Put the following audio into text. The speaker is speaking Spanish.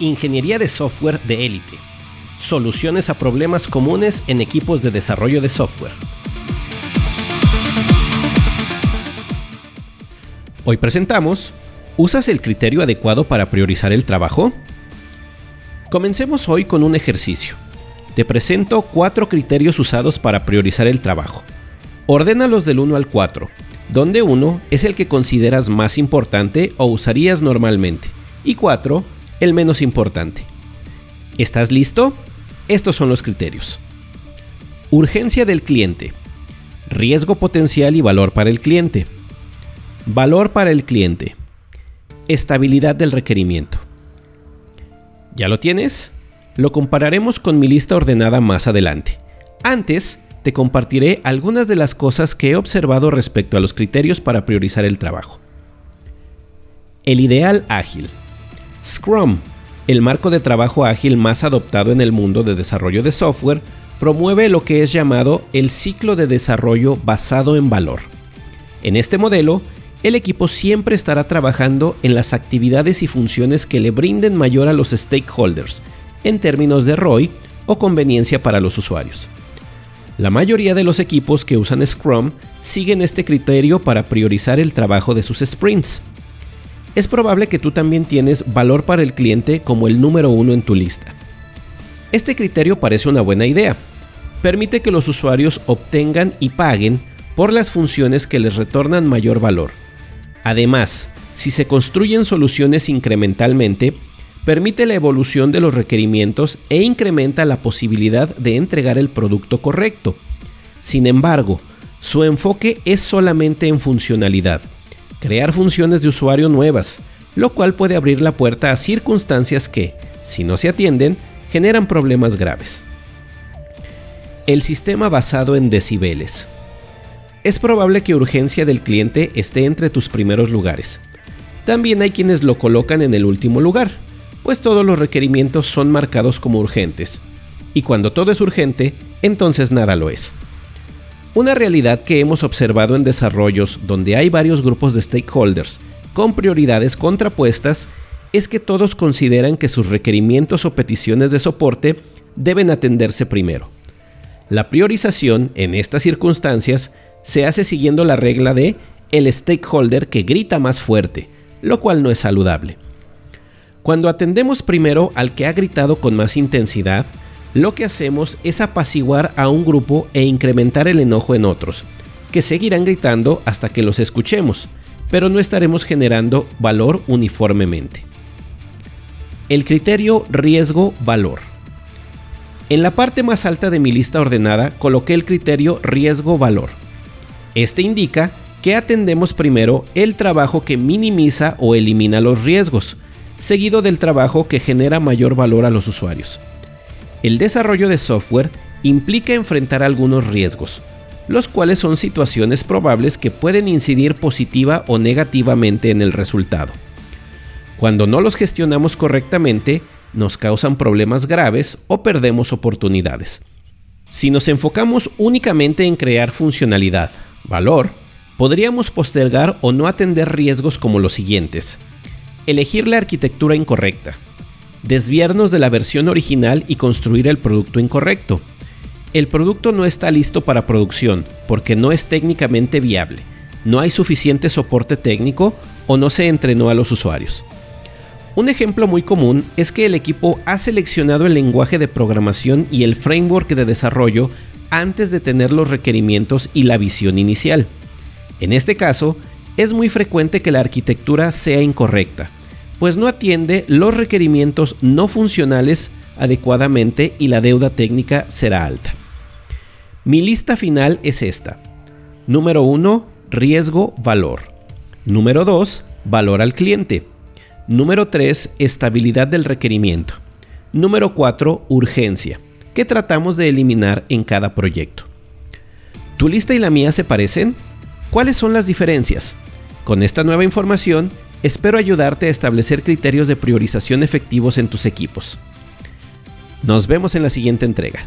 Ingeniería de software de élite. Soluciones a problemas comunes en equipos de desarrollo de software. Hoy presentamos, ¿usas el criterio adecuado para priorizar el trabajo? Comencemos hoy con un ejercicio. Te presento cuatro criterios usados para priorizar el trabajo. Ordénalos del 1 al 4, donde 1 es el que consideras más importante o usarías normalmente, y 4 el menos importante. ¿Estás listo? Estos son los criterios. Urgencia del cliente. Riesgo potencial y valor para el cliente. Valor para el cliente. Estabilidad del requerimiento. ¿Ya lo tienes? Lo compararemos con mi lista ordenada más adelante. Antes, te compartiré algunas de las cosas que he observado respecto a los criterios para priorizar el trabajo. El ideal ágil. Scrum, el marco de trabajo ágil más adoptado en el mundo de desarrollo de software, promueve lo que es llamado el ciclo de desarrollo basado en valor. En este modelo, el equipo siempre estará trabajando en las actividades y funciones que le brinden mayor a los stakeholders, en términos de ROI o conveniencia para los usuarios. La mayoría de los equipos que usan Scrum siguen este criterio para priorizar el trabajo de sus sprints. Es probable que tú también tienes valor para el cliente como el número uno en tu lista. Este criterio parece una buena idea. Permite que los usuarios obtengan y paguen por las funciones que les retornan mayor valor Además, si se construyen soluciones incrementalmente, permite la evolución de los requerimientos e incrementa la posibilidad de entregar el producto correcto. Sin embargo, su enfoque es solamente en funcionalidad, crear funciones de usuario nuevas, lo cual puede abrir la puerta a circunstancias que, si no se atienden, generan problemas graves. El sistema basado en decibeles es probable que urgencia del cliente esté entre tus primeros lugares. También hay quienes lo colocan en el último lugar, pues todos los requerimientos son marcados como urgentes. Y cuando todo es urgente, entonces nada lo es. Una realidad que hemos observado en desarrollos donde hay varios grupos de stakeholders con prioridades contrapuestas es que todos consideran que sus requerimientos o peticiones de soporte deben atenderse primero. La priorización en estas circunstancias se hace siguiendo la regla de el stakeholder que grita más fuerte, lo cual no es saludable. Cuando atendemos primero al que ha gritado con más intensidad, lo que hacemos es apaciguar a un grupo e incrementar el enojo en otros, que seguirán gritando hasta que los escuchemos, pero no estaremos generando valor uniformemente. El criterio riesgo-valor. En la parte más alta de mi lista ordenada coloqué el criterio riesgo-valor este indica que atendemos primero el trabajo que minimiza o elimina los riesgos, seguido del trabajo que genera mayor valor a los usuarios. El desarrollo de software implica enfrentar algunos riesgos, los cuales son situaciones probables que pueden incidir positiva o negativamente en el resultado. Cuando no los gestionamos correctamente, nos causan problemas graves o perdemos oportunidades. Si nos enfocamos únicamente en crear funcionalidad, valor, podríamos postergar o no atender riesgos como los siguientes. Elegir la arquitectura incorrecta. Desviarnos de la versión original y construir el producto incorrecto. El producto no está listo para producción porque no es técnicamente viable, no hay suficiente soporte técnico o no se entrenó a los usuarios. Un ejemplo muy común es que el equipo ha seleccionado el lenguaje de programación y el framework de desarrollo antes de tener los requerimientos y la visión inicial. En este caso, es muy frecuente que la arquitectura sea incorrecta, pues no atiende los requerimientos no funcionales adecuadamente y la deuda técnica será alta. Mi lista final es esta. Número 1. Riesgo-valor. Número 2. Valor al cliente. Número 3. Estabilidad del requerimiento. Número 4. Urgencia que tratamos de eliminar en cada proyecto. ¿Tu lista y la mía se parecen? ¿Cuáles son las diferencias? Con esta nueva información, espero ayudarte a establecer criterios de priorización efectivos en tus equipos. Nos vemos en la siguiente entrega.